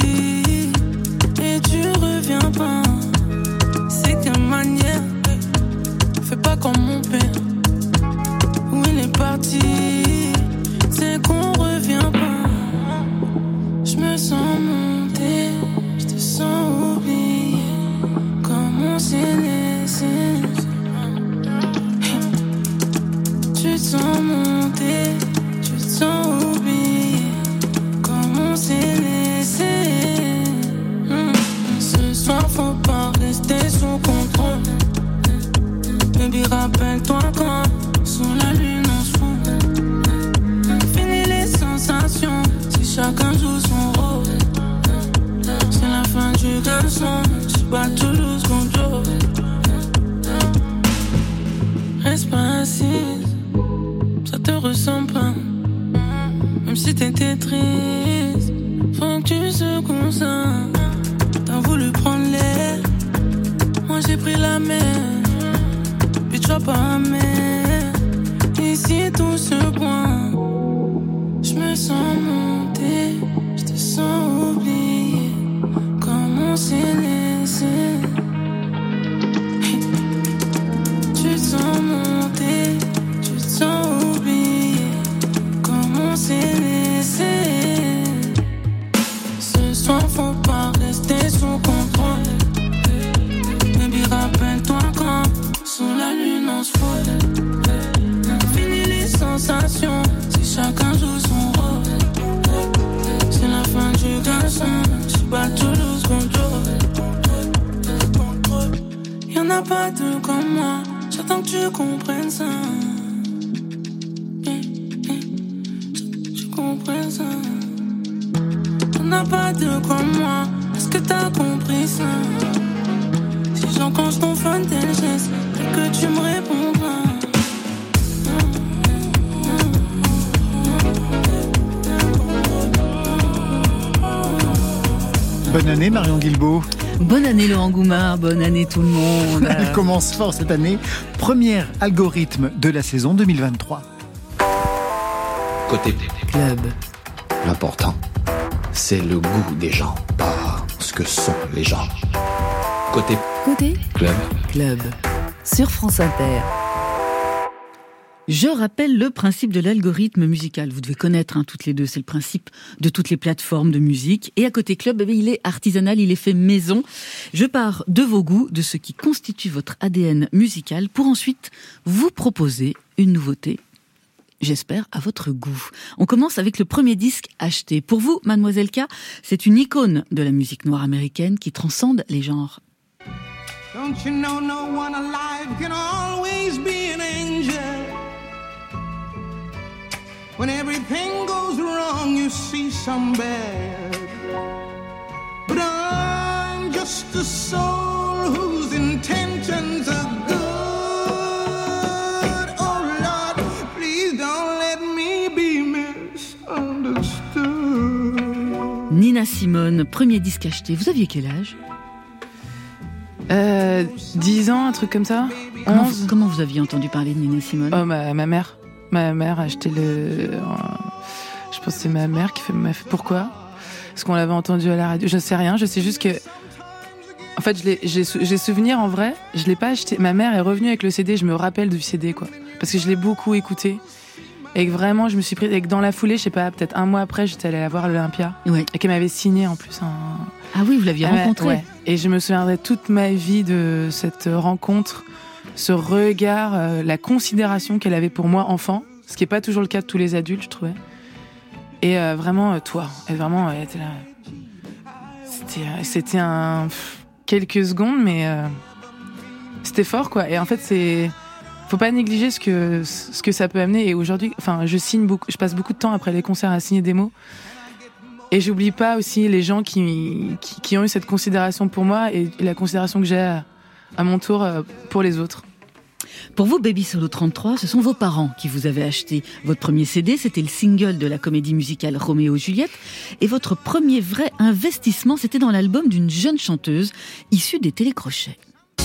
Et tu reviens pas. C'est quelle manière, fais pas comme mon père. Où il est parti, c'est qu'on revient pas. Je me sens monter, je te sens oublier. Comme on s'est. Tu te sens monter, fin du garçon C'est pas Toulouse qu'on Reste pas assise ça te ressemble pas. Même si t'étais triste, faut que tu secoues ça. T'as voulu prendre l'air, moi j'ai pris la mer. Comme moi, j'attends que tu comprennes ça. Eh, eh, tu comprennes ça. T'en as pas deux comme moi, est-ce que t'as compris ça? Si j'enclenche ton fun tel geste, et que tu me répondras. Bonne année Marion Guilbeault. Bonne année Laurent Goumard, bonne année tout le monde. Elle commence fort cette année. Premier algorithme de la saison 2023. Côté Club. L'important, c'est le goût des gens, pas ce que sont les gens. Côté Côté club, Club. Sur France Inter. Je rappelle le principe de l'algorithme musical. Vous devez connaître hein, toutes les deux. C'est le principe de toutes les plateformes de musique. Et à côté club, eh il est artisanal, il est fait maison. Je pars de vos goûts, de ce qui constitue votre ADN musical, pour ensuite vous proposer une nouveauté. J'espère à votre goût. On commence avec le premier disque acheté. Pour vous, Mademoiselle K, c'est une icône de la musique noire américaine qui transcende les genres. Don't you know no one alive can always be an? When everything goes wrong, you see some bad. But I'm just a soul whose intentions are good. Oh Lord, please don't let me be misunderstood. Nina Simone, premier disque acheté. Vous aviez quel âge? Euh, 10 ans, un truc comme ça? Comment, 11 vous- comment vous aviez entendu parler de Nina Simone? Oh, ma, ma mère. Ma mère a acheté le. je pense que c'est ma mère qui fait, m'a fait. Pourquoi? Parce qu'on l'avait entendu à la radio? Je sais rien, je sais juste que. En fait, j'ai sou- j'ai souvenir en vrai, je l'ai pas acheté. Ma mère est revenue avec le CD, je me rappelle du CD, quoi. Parce que je l'ai beaucoup écouté. Et que vraiment, je me suis pris. Et que dans la foulée, je sais pas, peut-être un mois après, j'étais allée la voir à l'Olympia. Ouais. Et qu'elle m'avait signé en plus un. Ah oui, vous l'aviez rencontré. ouais. Et je me souviendrai toute ma vie de cette rencontre, ce regard, euh, la considération qu'elle avait pour moi enfant, ce qui n'est pas toujours le cas de tous les adultes, je trouvais. Et euh, vraiment, euh, toi, elle vraiment, était là. C'était, c'était quelques secondes, mais c'était fort, quoi. Et en fait, c'est faut pas négliger ce que ce que ça peut amener. Et aujourd'hui, enfin, je signe beaucoup, je passe beaucoup de temps après les concerts à signer des mots. Et j'oublie pas aussi les gens qui, qui ont eu cette considération pour moi et la considération que j'ai à, mon tour euh, pour les autres. Pour vous, Baby Solo 33, ce sont vos parents qui vous avaient acheté votre premier CD. C'était le single de la comédie musicale Roméo et Juliette. Et votre premier vrai investissement, c'était dans l'album d'une jeune chanteuse issue des télécrochets.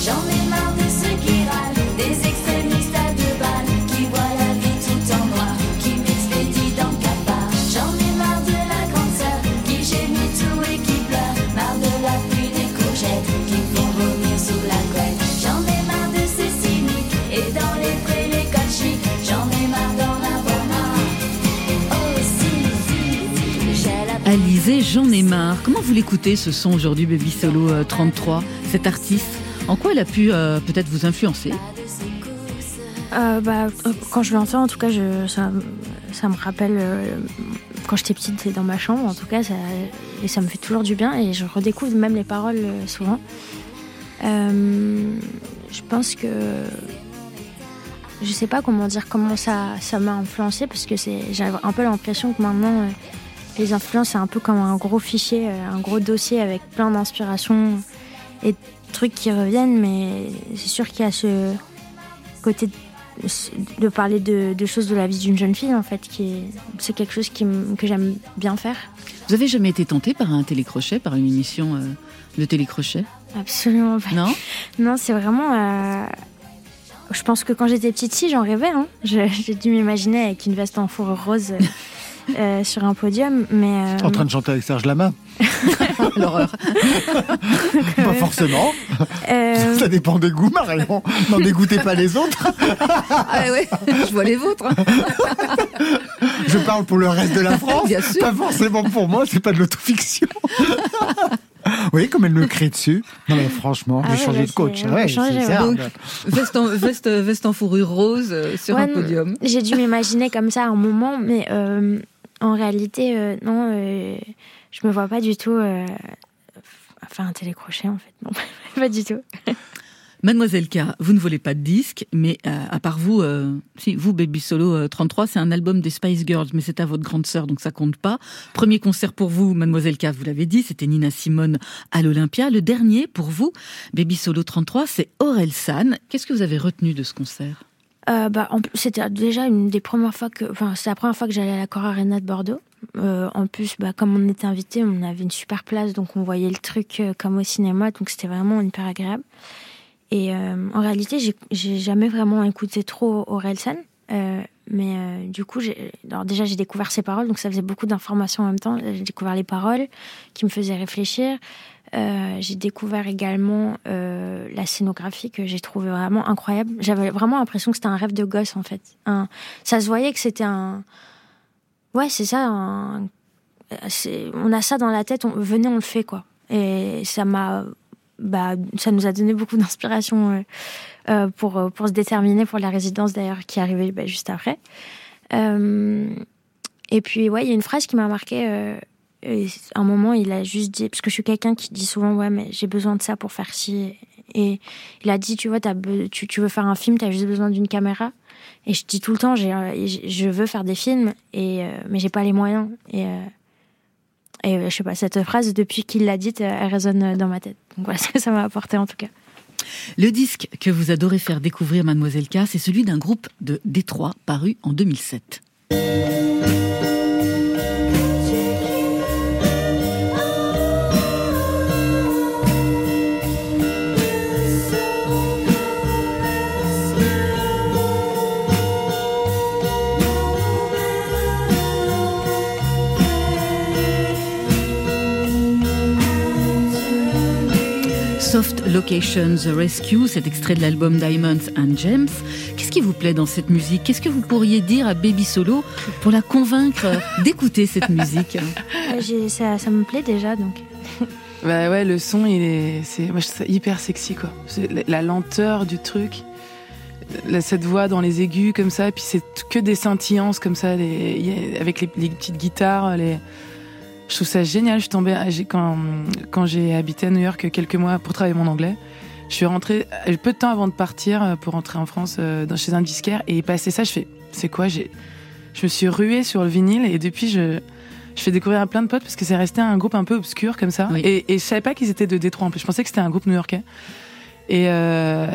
J'en ai marre de ceux qui J'en ai marre. Comment vous l'écoutez ce son aujourd'hui, Baby Solo euh, 33, cet artiste? En quoi elle a pu euh, peut-être vous influencer? Euh, bah, euh, quand je l'entends, en tout cas, ça, me- rappelle euh, quand j'étais petite, c'est dans ma chambre, en tout cas, et ça me fait toujours du bien et je redécouvre même les paroles euh, souvent. Euh, je pense que je sais pas comment dire comment ça m'a influencé parce que j'ai un peu l'impression que maintenant euh, les influences c'est un peu comme un gros fichier, euh, un gros dossier avec plein d'inspirations et de trucs qui reviennent, mais c'est sûr qu'il y a ce côté de de parler de, de choses de la vie d'une jeune fille en fait qui est c'est quelque chose qui que j'aime bien faire. Vous avez jamais été tenté par un télécrochet, par une émission euh, de télécrochet? Absolument pas. Non? Non c'est vraiment euh, je pense que quand j'étais petite si j'en rêvais hein. Je- j'ai dû m'imaginer avec une veste en fourrure rose euh, sur un podium mais euh, En train de chanter avec Serge Lama L'horreur. Pas forcément. euh, Ça dépend des goûts, Marion. N'en dégoûtez pas les autres. Ah ouais, je vois les vôtres. Je parle pour le reste de la France. Bien sûr. Pas forcément pour moi, c'est pas de l'autofiction. Oui, comme elle me crie dessus. Non, mais franchement, Ah j'ai ouais, changé de coach. Ouais, ouais. Donc, veste en, veste, veste en fourrure rose euh, sur Ouais, un podium. J'ai dû m'imaginer comme ça à un moment, mais euh, en réalité, euh, non, euh, je me vois pas du tout euh, faire un télécrochet en fait. Non, pas du tout. Mademoiselle K, vous ne volez pas de disques, mais euh, à part vous, euh, si vous Baby Solo euh, 33, c'est un album des Spice Girls, mais c'est à votre grande sœur, donc ça compte pas. Premier concert pour vous, Mademoiselle K, vous l'avez dit, c'était Nina Simone à l'Olympia. Le dernier pour vous, Baby Solo 33, c'est Aurel San. Qu'est-ce que vous avez retenu de ce concert? Euh, bah, c'était déjà une des premières fois que, enfin, c'est la première fois que j'allais à la Cor Arena de Bordeaux. Euh, en plus, bah, comme on était invité, on avait une super place, donc on voyait le truc euh, comme au cinéma, donc c'était vraiment hyper agréable. Et euh, en réalité, j'ai- jamais vraiment écouté trop Orelsan. Mais du coup, alors déjà, j'ai découvert ses paroles, donc ça faisait beaucoup d'informations en même temps. J'ai découvert les paroles qui me faisaient réfléchir. Euh, j'ai découvert également euh, la scénographie que j'ai trouvé vraiment incroyable. J'avais vraiment l'impression que c'était un rêve de gosse en fait. Ça se voyait que c'était un. Ouais, c'est ça. On a ça dans la tête. Venez, on le fait quoi. Et ça m'a. Bah, ça nous a donné beaucoup d'inspiration euh, pour pour se déterminer pour la résidence d'ailleurs qui arrivait bah, juste après. Et puis ouais, il y a une phrase qui m'a marqué. Et à un moment, il a juste dit, parce que je suis quelqu'un qui dit souvent, ouais, mais j'ai besoin de ça pour faire ci. Et il a dit, tu vois, tu, veux faire un film, tu as juste besoin d'une caméra. Et je dis tout le temps, euh, je veux faire des films, et, euh, mais j'ai pas les moyens. Et, euh, et je sais pas, cette phrase, depuis qu'il l'a dite, elle résonne dans ma tête. Donc voilà ce que ça m'a apporté en tout cas. Le disque que vous adorez faire découvrir, Mademoiselle K, c'est celui d'un groupe de Détroit paru en 2007. Soft Locations Rescue, cet extrait de l'album Diamonds and Gems. Qu'est-ce qui vous plaît dans cette musique? Qu'est-ce que vous pourriez dire à Baby Solo pour la convaincre d'écouter cette musique? J'ai- ça, ça me plaît déjà, donc. Bah ouais, le son, il est, c'est, moi je trouve ça hyper sexy quoi. La- la lenteur du truc, la- cette voix dans les aigus comme ça, et puis c'est que des scintillances comme ça, les- avec les, les petites guitares. Les... Je trouve ça génial. Je suis tombée quand quand j'ai habité à New York quelques mois pour travailler mon anglais. Je suis rentrée peu de temps avant de partir euh, pour rentrer en France euh, dans, chez un disquaire et passer ça, je fais c'est quoi j'ai je me suis ruée sur le vinyle et depuis je je fais découvrir à plein de potes parce que c'est resté un groupe un peu obscur comme ça Oui. et, et je savais pas qu'ils étaient de Détroit en plus. Je pensais que c'était un groupe new-yorkais. Et, euh,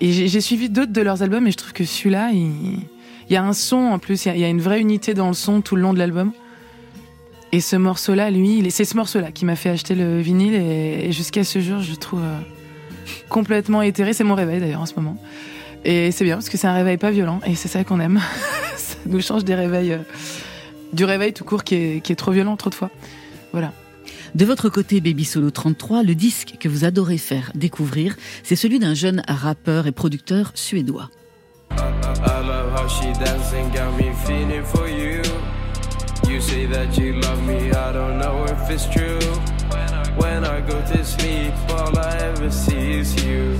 et j'ai j'ai suivi d'autres de leurs albums et je trouve que celui-là, il, il y a un son en plus, il y a, il y a une vraie unité dans le son tout le long de l'album. Et ce morceau-là, lui, c'est ce morceau-là qui m'a fait acheter le vinyle et, et jusqu'à ce jour, je le trouve euh, complètement éthéré. C'est mon réveil d'ailleurs en ce moment. Et c'est bien parce que c'est un réveil pas violent et c'est ça qu'on aime. ça nous change des réveils, euh, du réveil tout court qui est, qui est trop violent trop de fois. Voilà. De votre côté, Baby Solo 33, le disque que vous adorez faire découvrir, c'est celui d'un jeune rappeur et producteur suédois. I love how you. Say that you love me, I don't know if it's true. When I go to sleep, all I ever see is you.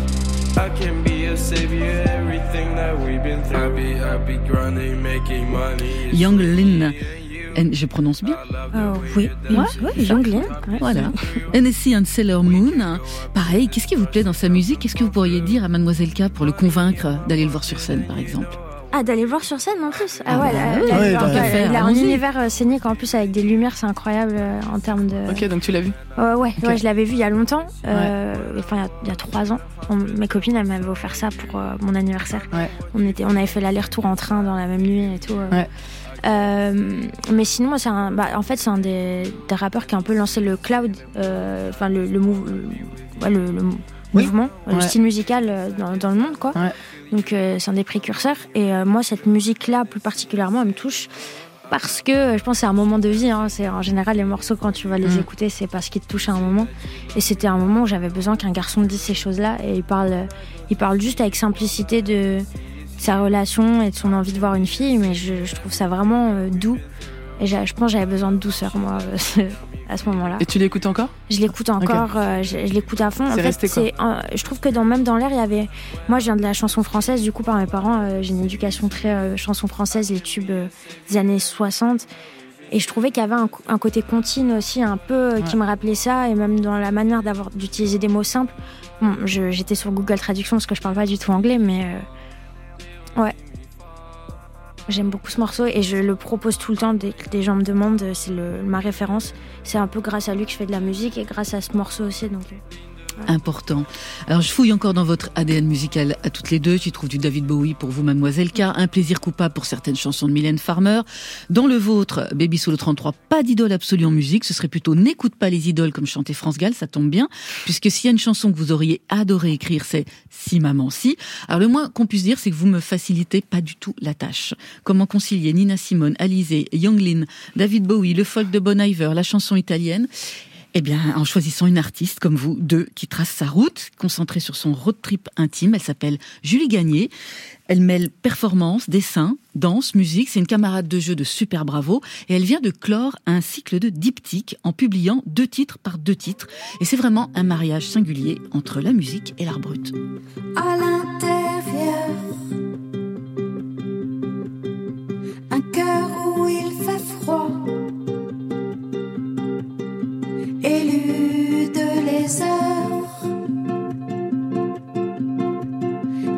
I can be a savior, everything that we've been through. Happy, happy, grinding, making money. Young Lin. and je prononce bien? I love Euh, oui, oui, Jonglin. ouais. Voilà. NSC and Sailor Moon. Pareil, qu'est-ce qui vous plaît dans sa musique? Qu'est-ce que vous pourriez dire à Mademoiselle K pour le convaincre d'aller le voir sur scène, par exemple? Ah, d'aller le voir sur scène en plus. Ah, Ah ouais, bah là, oui, là, ouais, genre, tant qu'à ouais, faire, il a un univers euh, scénique en plus avec des lumières, c'est incroyable euh, en termes de. Ok, donc tu l'as vu Ouais, ouais, Ok. ouais, je l'avais vu il y a longtemps. euh, Enfin, il y a- il y, a trois ans. On- mes copines, elles m'avaient offert ça pour euh, mon anniversaire. Ouais. On, était, on avait fait l'aller-retour en train dans la même nuit et tout. euh. Ouais. Euh, mais sinon, moi, c'est un, bah, en fait, c'est un des, des rappeurs qui a un peu lancé le cloud, euh, enfin le, le, mou- le- ouais, le- le mou- Oui. mouvement, le style musical euh, dans, dans le monde, quoi. Ouais. Donc, euh, c'est un des précurseurs. Et euh, moi, cette musique-là, plus particulièrement, elle me touche parce que euh, je pense que c'est un moment de vie. hein. C'est en général les morceaux quand tu vas les Mm. écouter, c'est parce qu'ils te touchent à un moment. Et c'était un moment où j'avais besoin qu'un garçon dise ces choses-là. Et il parle, il parle juste avec simplicité de sa relation et de son envie de voir une fille. Mais je, je trouve ça vraiment doux. Et je pense que j'avais besoin de douceur moi euh, à ce moment-là. Et tu l'écoutes encore? Je l'écoute encore, euh, je, je l'écoute à fond. En fait, resté quoi euh, je trouve que dans, même dans l'air, il y avait. Moi, je viens de la chanson française, du coup, par mes parents, euh, j'ai une éducation très chanson française, les tubes des années 60. Et je trouvais qu'il y avait un, côté continu aussi, un peu, qui me rappelait ça, et même dans la manière d'avoir d'utiliser des mots simples. Bon, je- j'étais sur Google Traduction parce que je parle pas du tout anglais, mais ouais. J'aime beaucoup ce morceau et je le propose tout le temps dès que des gens me demandent. euh, C'est ma référence. C'est un peu grâce à lui que je fais de la musique et grâce à ce morceau aussi. Donc, euh, Important. Alors je fouille encore dans votre ADN musical à toutes les deux. Tu trouves du David Bowie pour vous, Mademoiselle K, un plaisir coupable pour certaines chansons de Mylène Farmer. Dans le vôtre, Baby Solo 33, pas d'idole absolue en musique. Ce serait plutôt n'écoute pas les idoles comme chantait France Gall, ça tombe bien. Puisque s'il y a une chanson que vous auriez adoré écrire, c'est Si Maman Si. Alors le moins qu'on puisse dire, c'est que vous me facilitez pas du tout la tâche. Comment concilier Nina Simone, Alizé, Younglin, David Bowie, le folk de Bon Iver, la chanson italienne eh bien, en choisissant une artiste comme vous, deux, qui trace sa route, concentrée sur son road trip intime. Elle s'appelle Julie Gagné. Elle mêle performance, dessin, danse, musique. C'est une camarade de jeu de Super Bravo. Et elle vient de clore un cycle de diptyques en publiant deux titres par deux titres. Et c'est vraiment un mariage singulier entre la musique et l'art brut. à l'intérieur. Un cœur où il fait froid. Élu de les heures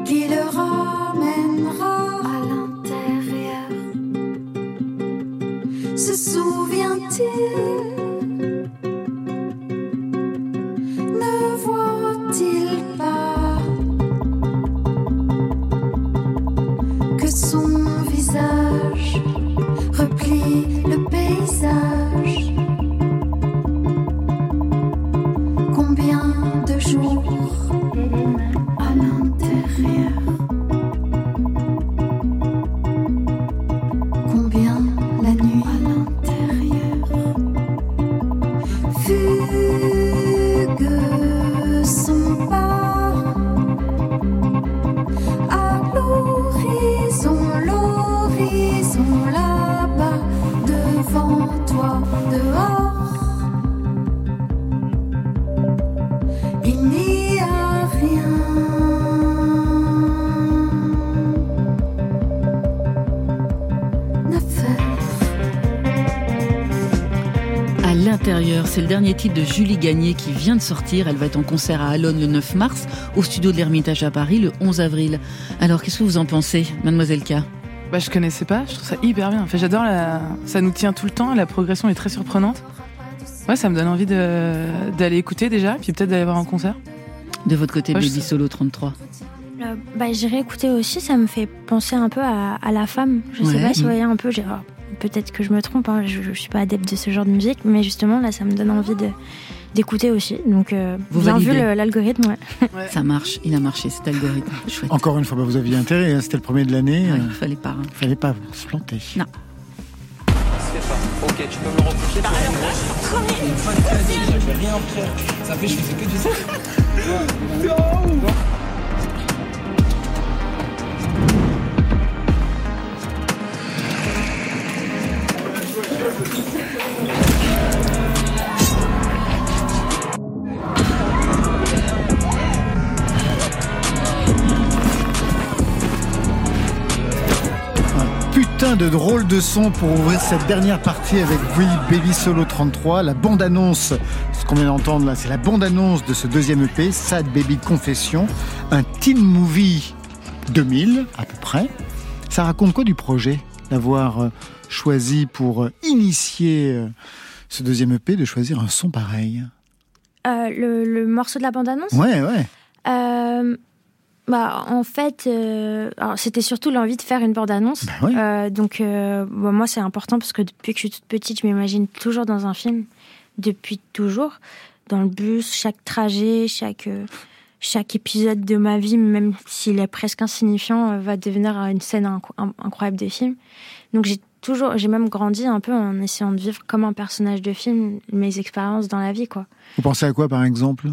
qui le ramènera à l'intérieur. Se souvient-il? Dernier titre de Julie Gagné qui vient de sortir. Elle va être en concert à Alonne le 9 mars, au studio de l'Ermitage à Paris le 11 avril. Alors, qu'est-ce que vous en pensez, Mademoiselle K? Bah, je connaissais pas, je trouve ça hyper bien. Enfin, j'adore la. Ça nous tient tout le temps, la progression est très surprenante. Ouais, ça me donne envie de- d'aller écouter déjà, puis peut-être d'aller voir un concert. De votre côté, Ouais, Baby sais. Solo 33. Euh, bah, J'irai écouter aussi, ça me fait penser un peu à, à la femme. Je sais Ouais. pas si vous voyez un peu, j'ai- alors, peut-être que je me trompe, hein, je, je suis pas adepte de ce genre de musique, mais justement là ça me donne envie de d'écouter aussi. Donc euh, Vous bien vu validez. le- l'algorithme, ouais. Ça marche, il a marché cet algorithme. Chouette. Encore une fois, bah, vous aviez intérêt, hein, c'était le premier de l'année. Ouais, euh, fallait pas. hein. fallait pas se planter. Non. Ok, tu peux me pour une fois vie, j'avais rien faire. Ça fait, je faisais que du ça. Putain de drôle de son pour ouvrir cette dernière partie avec vous, Baby Solo 33. La bande-annonce, ce qu'on vient d'entendre là, c'est la bande-annonce de ce deuxième EP, Sad Baby Confession, un teen movie 2000 à peu près. Ça raconte quoi du projet d'avoir euh, choisi pour euh, initier euh, ce deuxième EP, de choisir un son pareil? Euh, le, le morceau de la bande-annonce? Ouais, ouais. Euh, bah, en fait, euh, c'était surtout l'envie de faire une bande-annonce. Bah. Euh, donc, euh, bon, moi, c'est important parce que depuis que je suis toute petite, je m'imagine toujours dans un film, depuis toujours, dans le bus, chaque trajet, chaque, chaque épisode de ma vie, même s'il est presque insignifiant, va devenir une scène inc- in- incroyable de film. Donc, j'ai toujours, j'ai même grandi un peu en essayant de vivre comme un personnage de film mes expériences dans la vie, quoi Vous pensez à quoi par exemple?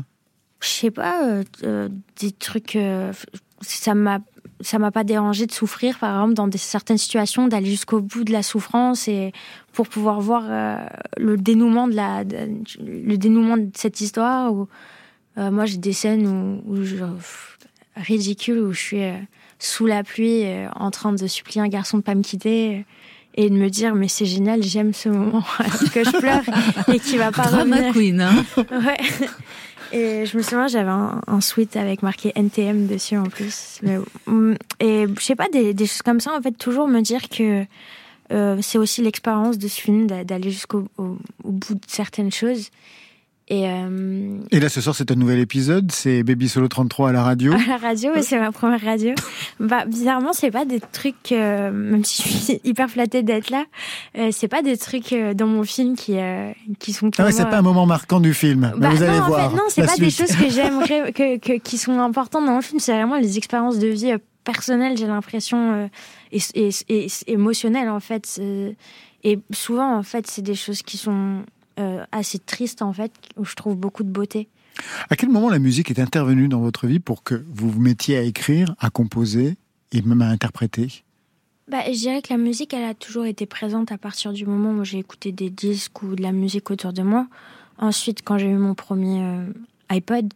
Je sais pas, euh, euh, des trucs. euh, ça m'a, ça m'a pas dérangé de souffrir, par exemple, dans des, certaines situations, d'aller jusqu'au bout de la souffrance et pour pouvoir voir euh, le dénouement de la, de- le dénouement de cette histoire. Où, moi, j'ai des scènes où, où je, ridicules où je suis sous la pluie, en train de supplier un garçon de pas me quitter. et de me dire mais c'est génial, j'aime ce moment que je pleure et qui va pas Drama revenir. queen, hein. Ouais. Et je me souviens, j'avais un, un sweat avec marqué NTM dessus en plus. Mais, mm, et je sais pas, des, des choses comme ça, en fait, toujours me dire que euh, c'est aussi l'expérience de ce film, d'a- d'aller jusqu'au au, au bout de certaines choses. Et euh, Et là, ce soir, c'est un nouvel épisode. C'est Baby Solo 33 à la radio. à la radio, et c'est ma première radio. Bah, bizarrement, c'est pas des trucs, euh, même si je suis hyper flattée d'être là, euh, c'est pas des trucs euh, dans mon film qui, euh, qui sont Ah ouais, c'est pas un moment marquant du film. Mais Bah, vous allez non, en voir. fait, non, c'est pas des choses que j'aimerais, que, que- qui sont importantes dans le film. C'est vraiment les expériences de vie euh, personnelles, j'ai l'impression, euh, et, et, et- émotionnelles, en fait. Et souvent, en fait, c'est des choses qui sont euh, assez tristes, en fait, où je trouve beaucoup de beauté. À quel moment la musique est intervenue dans votre vie pour que vous vous mettiez à écrire, à composer et même à interpréter? Bah, je dirais que la musique, elle a toujours été présente à partir du moment où j'ai écouté des disques ou de la musique autour de moi. Ensuite, quand j'ai eu mon premier euh, iPod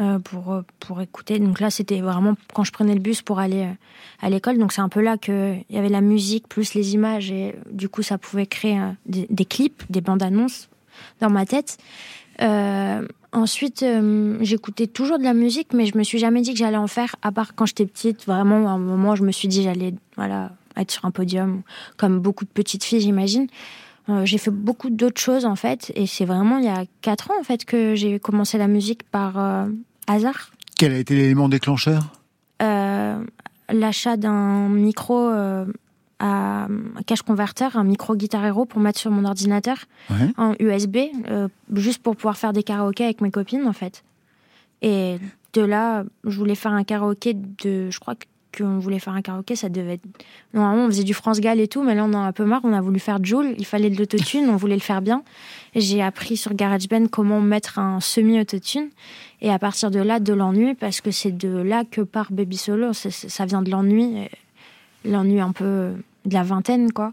euh, pour, euh, pour écouter, donc là, c'était vraiment quand je prenais le bus pour aller euh, à l'école. Donc c'est un peu là qu'il y avait la musique plus les images et euh, du coup, ça pouvait créer euh, des, des clips, des bandes annonces dans ma tête. Euh, ensuite, euh, j'écoutais toujours de la musique, mais je me suis jamais dit que j'allais en faire, à part quand j'étais petite. Vraiment, à un moment, je me suis dit j'allais voilà, être sur un podium, comme beaucoup de petites filles, j'imagine. Euh, j'ai fait beaucoup d'autres choses, en fait, et c'est vraiment il y a quatre ans, en fait, que j'ai commencé la musique par hasard. Quel a été l'élément déclencheur? L'achat d'un micro euh, à cache converteur, un micro Guitar Hero pour mettre sur mon ordinateur Ouais. en USB, euh, juste pour pouvoir faire des karaokés avec mes copines en fait. Et de là, je voulais faire un karaoké de, je crois qu'on voulait faire un karaoké, ça devait être... Normalement, on faisait du France Gall et tout, mais là, on en a un peu marre. On a voulu faire Joule, il fallait de l'autotune, on voulait le faire bien. J'ai appris sur GarageBand comment mettre un semi-autotune. Et à partir de là, de l'ennui, parce que c'est de là que part Baby Solo. Ça vient de l'ennui, euh, l'ennui un peu de la vingtaine, quoi,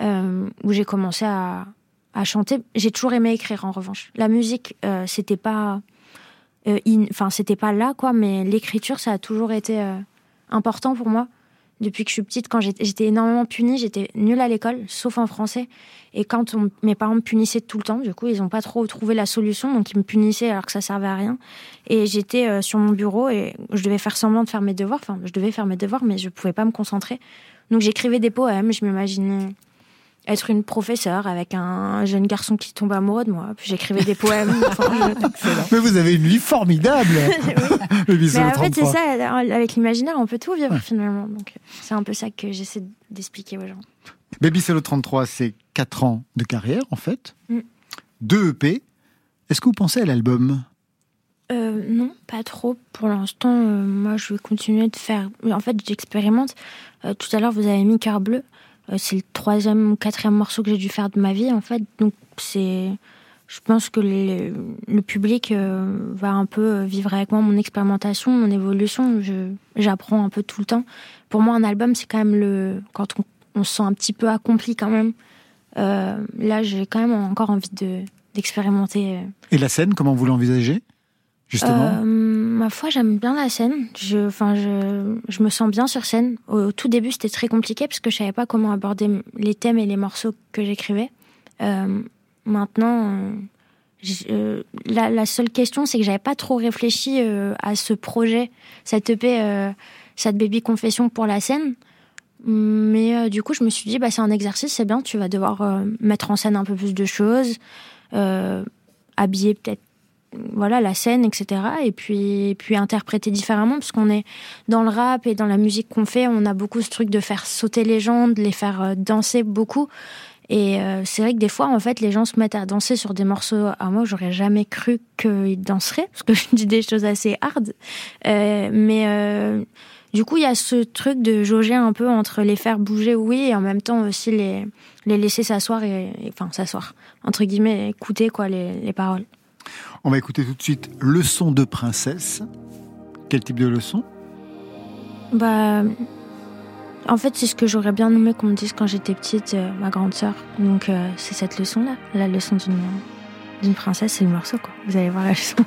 euh, où j'ai commencé à, chanter. J'ai toujours aimé écrire, en revanche. La musique, euh, c'était pas, euh, in- enfin, c'était pas là, quoi, mais l'écriture, ça a toujours été important pour moi. Depuis que je suis petite, quand j'étais énormément punie, j'étais nulle à l'école, sauf en français. Et quand mes parents me punissaient tout le temps, du coup, ils n'ont pas trop trouvé la solution, donc ils me punissaient alors que ça servait à rien. Et j'étais euh, sur mon bureau et je devais faire semblant de faire mes devoirs. Enfin, je devais faire mes devoirs, mais je pouvais pas me concentrer. Donc j'écrivais des poèmes, je m'imaginais être une professeure avec un jeune garçon qui tombe amoureux de moi. Puis j'écrivais des poèmes. Enfin, Mais vous avez une vie formidable Mais en fait, c'est 33. ça, avec l'imaginaire, on peut tout vivre finalement. Donc c'est un peu ça que j'essaie d'expliquer aux gens. Baby Solo 33, c'est 4 ans de carrière, en fait. Mm. Deux EP. Est-ce que vous pensez à l'album? Euh, non, pas trop. Pour l'instant, euh, moi, je vais continuer de faire. En fait, j'expérimente. Euh, tout à l'heure, vous avez mis Cœur bleu. Euh, c'est le troisième ou quatrième morceau que j'ai dû faire de ma vie, en fait. Donc, c'est. Je pense que le, public euh, va un peu vivre avec moi mon expérimentation, mon évolution. J'apprends un peu tout le temps. Pour moi, un album, c'est quand même le. Quand on, on se sent un petit peu accompli, quand même. Euh, là, j'ai quand même encore envie de d'expérimenter. euh, Et la scène, comment vous l'envisagez? Justement euh, ma foi, j'aime bien la scène. Je, enfin, je, je me sens bien sur scène. Au, tout début, c'était très compliqué parce que je savais pas comment aborder les thèmes et les morceaux que j'écrivais. Euh, maintenant, euh, la, seule question, c'est que j'avais pas trop réfléchi à ce projet, cette EP, cette baby confession pour la scène. Mais du coup, je me suis dit, bah, c'est un exercice, c'est bien, tu vas devoir mettre en scène un peu plus de choses, habiller peut-être voilà la scène etc et puis puis interpréter différemment parce qu'on est dans le rap et dans la musique qu'on fait on a beaucoup ce truc de faire sauter les gens de les faire euh, danser beaucoup. Et euh, c'est vrai que des fois en fait les gens se mettent à danser sur des morceaux. À moi j'aurais jamais cru qu'ils danseraient parce que je dis des choses assez hard. Euh, mais du coup il y a ce truc de jauger un peu entre les faire bouger oui et en même temps aussi les les laisser s'asseoir et, et- enfin s'asseoir entre guillemets écouter quoi les, les paroles On va écouter tout de suite Leçon de princesse. Quel type de leçon? Bah, en fait, c'est ce que j'aurais bien aimé qu'on me dise quand j'étais petite, euh, ma grande sœur. Donc, euh, c'est cette leçon-là, la leçon d'une princesse, c'est le morceau, quoi. Vous allez voir la leçon.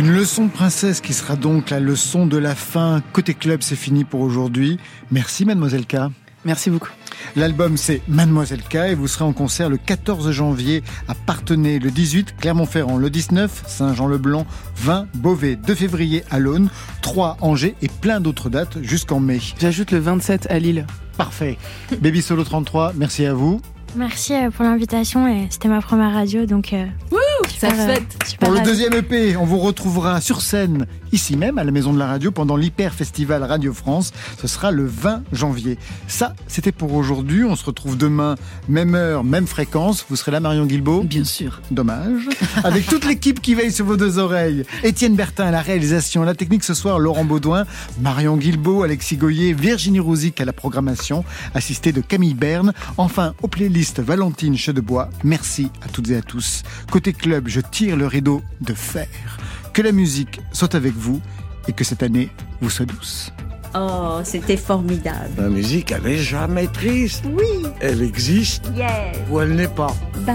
Une leçon de princesse qui sera donc la leçon de la fin. Côté club, c'est fini pour aujourd'hui. Merci, mademoiselle K. Merci beaucoup. L'album c'est Mademoiselle K et vous serez en concert le 14 janvier à Partenay, le 18 Clermont-Ferrand, le 19 Saint-Jean-le-Blanc, 20 Beauvais, 2 février à l'Aune, 3 Angers et plein d'autres dates jusqu'en mai. J'ajoute le 27 à Lille. Parfait. Baby Solo 33, merci à vous. Merci euh, pour l'invitation et c'était ma première radio donc. euh, Ça super, fête. super Pour le deuxième EP, on vous retrouvera sur scène, ici même, à la Maison de la Radio, pendant l'Hyper Festival Radio France. Ce sera le 20 janvier. Ça, c'était pour aujourd'hui. On se retrouve demain, même heure, même fréquence. Vous serez là, Marion Guilbault Bien sûr. Dommage. Avec toute l'équipe qui veille sur vos deux oreilles. Étienne Bertin à la réalisation, la technique ce soir, Laurent Baudouin, Marion Guilbault, Alexis Goyer, Virginie Rouzic à la programmation, assistée de Camille Berne. Enfin, aux playlists Valentine Chedebois. Merci à toutes et à tous. Côté club, je tire le rideau de fer. Que la musique soit avec vous et que cette année vous soit douce. Oh, c'était formidable. La musique, elle est jamais triste. Oui. Elle existe Yes. ou elle n'est pas. Bye.